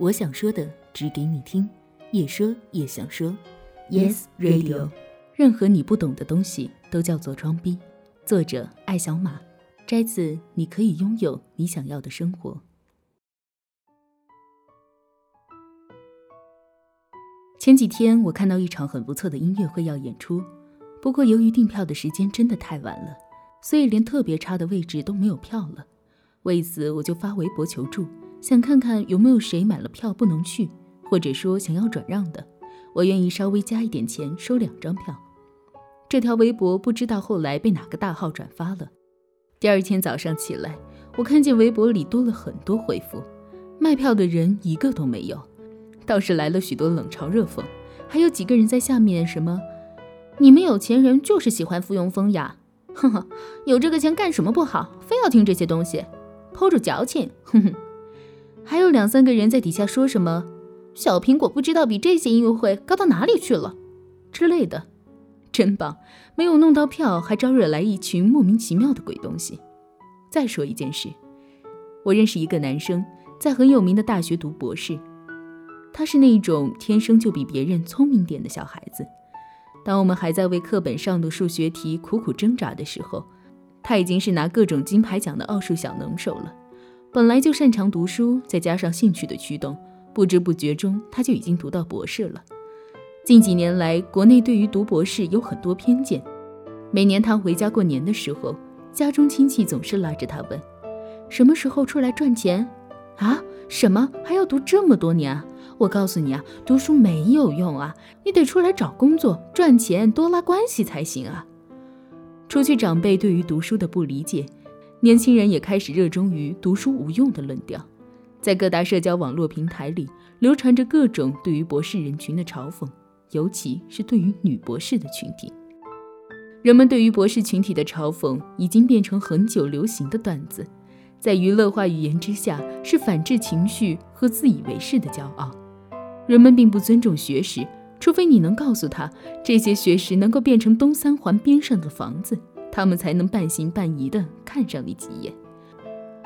我想说的，只给你听。也说也想说，Yes Radio。任何你不懂的东西都叫做装逼。作者：艾小马，摘自《你可以拥有你想要的生活》。前几天我看到一场很不错的音乐会要演出，不过由于订票的时间真的太晚了，所以连特别差的位置都没有票了。为此，我就发微博求助。想看看有没有谁买了票不能去，或者说想要转让的，我愿意稍微加一点钱收两张票。这条微博不知道后来被哪个大号转发了。第二天早上起来，我看见微博里多了很多回复，卖票的人一个都没有，倒是来了许多冷嘲热讽，还有几个人在下面什么：“你们有钱人就是喜欢附庸风雅，哼哼，有这个钱干什么不好，非要听这些东西，偷着矫情，哼哼。”还有两三个人在底下说什么“小苹果不知道比这些音乐会高到哪里去了”之类的，真棒！没有弄到票，还招惹来一群莫名其妙的鬼东西。再说一件事，我认识一个男生，在很有名的大学读博士。他是那种天生就比别人聪明点的小孩子。当我们还在为课本上的数学题苦苦挣扎的时候，他已经是拿各种金牌奖的奥数小能手了。本来就擅长读书，再加上兴趣的驱动，不知不觉中他就已经读到博士了。近几年来，国内对于读博士有很多偏见。每年他回家过年的时候，家中亲戚总是拉着他问：“什么时候出来赚钱？啊？什么还要读这么多年啊？我告诉你啊，读书没有用啊，你得出来找工作赚钱，多拉关系才行啊。”除去长辈对于读书的不理解。年轻人也开始热衷于读书无用的论调，在各大社交网络平台里流传着各种对于博士人群的嘲讽，尤其是对于女博士的群体。人们对于博士群体的嘲讽已经变成很久流行的段子，在娱乐化语言之下是反制情绪和自以为是的骄傲。人们并不尊重学识，除非你能告诉他这些学识能够变成东三环边上的房子。他们才能半信半疑地看上你几眼。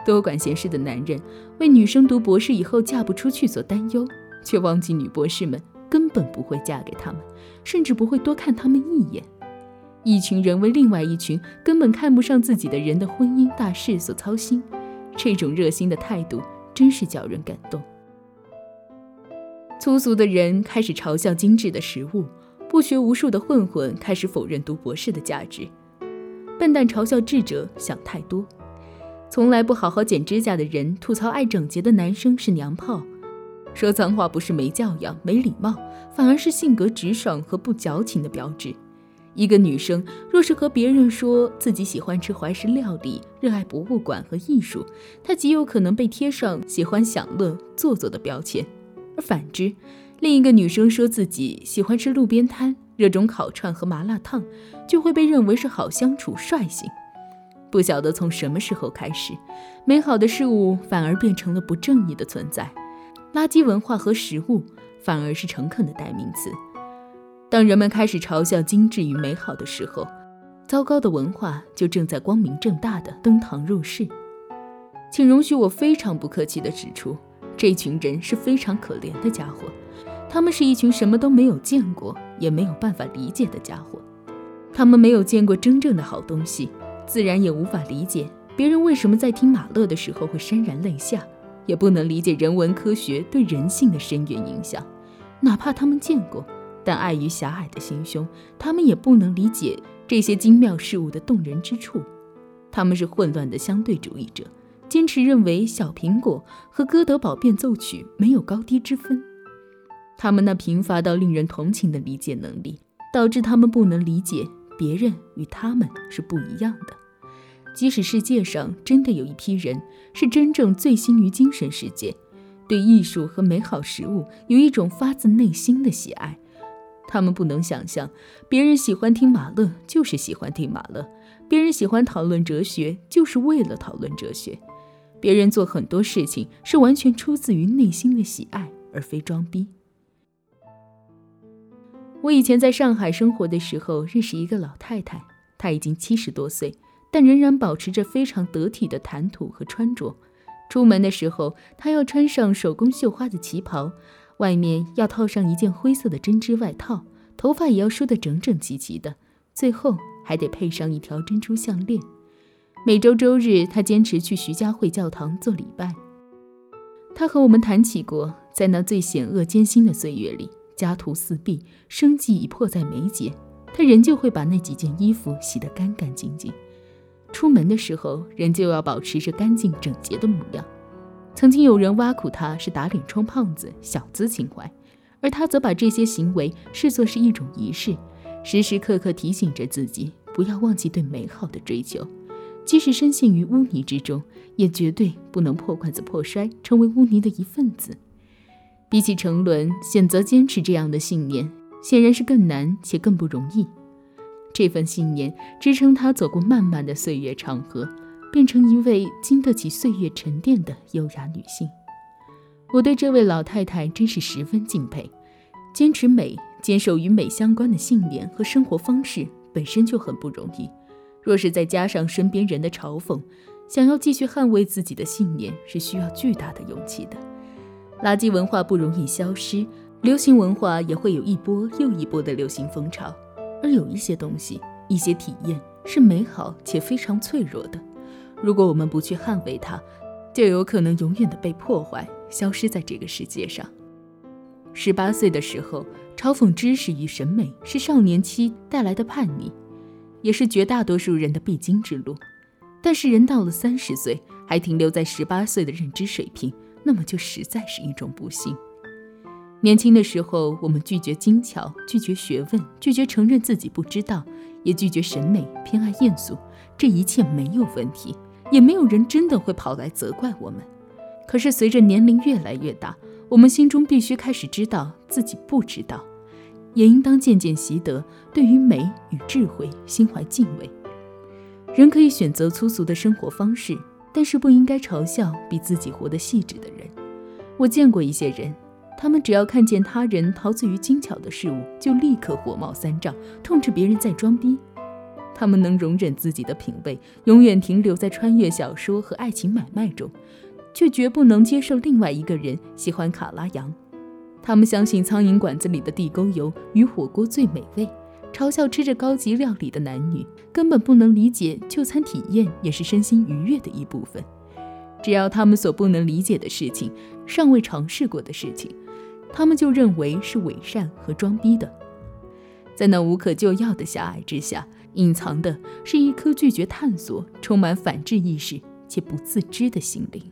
多管闲事的男人为女生读博士以后嫁不出去所担忧，却忘记女博士们根本不会嫁给他们，甚至不会多看他们一眼。一群人为另外一群根本看不上自己的人的婚姻大事所操心，这种热心的态度真是叫人感动。粗俗的人开始嘲笑精致的食物，不学无术的混混开始否认读博士的价值。笨蛋嘲笑智者想太多，从来不好好剪指甲的人吐槽爱整洁的男生是娘炮，说脏话不是没教养、没礼貌，反而是性格直爽和不矫情的标志。一个女生若是和别人说自己喜欢吃怀石料理、热爱博物馆和艺术，她极有可能被贴上喜欢享乐、做作的标签；而反之，另一个女生说自己喜欢吃路边摊。热衷烤串和麻辣烫，就会被认为是好相处、率性。不晓得从什么时候开始，美好的事物反而变成了不正义的存在，垃圾文化和食物反而是诚恳的代名词。当人们开始嘲笑精致与美好的时候，糟糕的文化就正在光明正大的登堂入室。请容许我非常不客气地指出，这群人是非常可怜的家伙。他们是一群什么都没有见过，也没有办法理解的家伙。他们没有见过真正的好东西，自然也无法理解别人为什么在听马勒的时候会潸然泪下，也不能理解人文科学对人性的深远影响。哪怕他们见过，但碍于狭隘的心胸，他们也不能理解这些精妙事物的动人之处。他们是混乱的相对主义者，坚持认为《小苹果》和《哥德堡变奏曲》没有高低之分。他们那贫乏到令人同情的理解能力，导致他们不能理解别人与他们是不一样的。即使世界上真的有一批人是真正醉心于精神世界，对艺术和美好食物有一种发自内心的喜爱，他们不能想象别人喜欢听马勒就是喜欢听马勒，别人喜欢讨论哲学就是为了讨论哲学，别人做很多事情是完全出自于内心的喜爱，而非装逼。我以前在上海生活的时候，认识一个老太太，她已经七十多岁，但仍然保持着非常得体的谈吐和穿着，出门的时候，她要穿上手工绣花的旗袍，外面要套上一件灰色的针织外套，头发也要梳得整整齐齐的，最后还得配上一条珍珠项链。每周周日，她坚持去徐家汇教堂做礼拜。她和我们谈起过，在那最险恶艰辛的岁月里，家徒四壁，生计已迫在眉睫，她仍旧会把那几件衣服洗得干干净净。出门的时候，仍旧要保持着干净整洁的模样。曾经有人挖苦他是打脸充胖子、小资情怀，而他则把这些行为视作是一种仪式，时时刻刻提醒着自己不要忘记对美好的追求。即使深陷于污泥之中，也绝对不能破罐子破摔，成为污泥的一份子。比起沉沦，选择坚持这样的信念，显然是更难且更不容易。这份信念支撑她走过漫漫的岁月长河，变成一位经得起岁月沉淀的优雅女性。我对这位老太太真是十分敬佩。坚持美，坚守与美相关的信念和生活方式，本身就很不容易。若是再加上身边人的嘲讽，想要继续捍卫自己的信念，是需要巨大的勇气的。垃圾文化不容易消失，流行文化也会有一波又一波的流行风潮。而有一些东西，一些体验是美好且非常脆弱的。如果我们不去捍卫它，就有可能永远的被破坏，消失在这个世界上。十八岁的时候，嘲讽知识与审美是少年期带来的叛逆，也是绝大多数人的必经之路。但是，人到了三十岁还停留在十八岁的认知水平，那么就实在是一种不幸。年轻的时候，我们拒绝精巧，拒绝学问，拒绝承认自己不知道，也拒绝审美，偏爱艳俗。这一切没有问题，也没有人真的会跑来责怪我们。可是随着年龄越来越大，我们心中必须开始知道自己不知道，也应当渐渐习得对于美与智慧心怀敬畏。人可以选择粗俗的生活方式，但是不应该嘲笑比自己活得细致的人。我见过一些人。他们只要看见他人陶醉于精巧的事物，就立刻火冒三丈，痛斥别人在装逼。他们能容忍自己的品味永远停留在穿越小说和爱情买卖中，却绝不能接受另外一个人喜欢卡拉扬。他们相信苍蝇馆子里的地沟油与火锅最美味，嘲笑吃着高级料理的男女，根本不能理解就餐体验也是身心愉悦的一部分。只要他们所不能理解的事情，尚未尝试过的事情。他们就认为是伪善和装逼的，在那无可救药的狭隘之下，隐藏的是一颗拒绝探索、充满反智意识且不自知的心灵。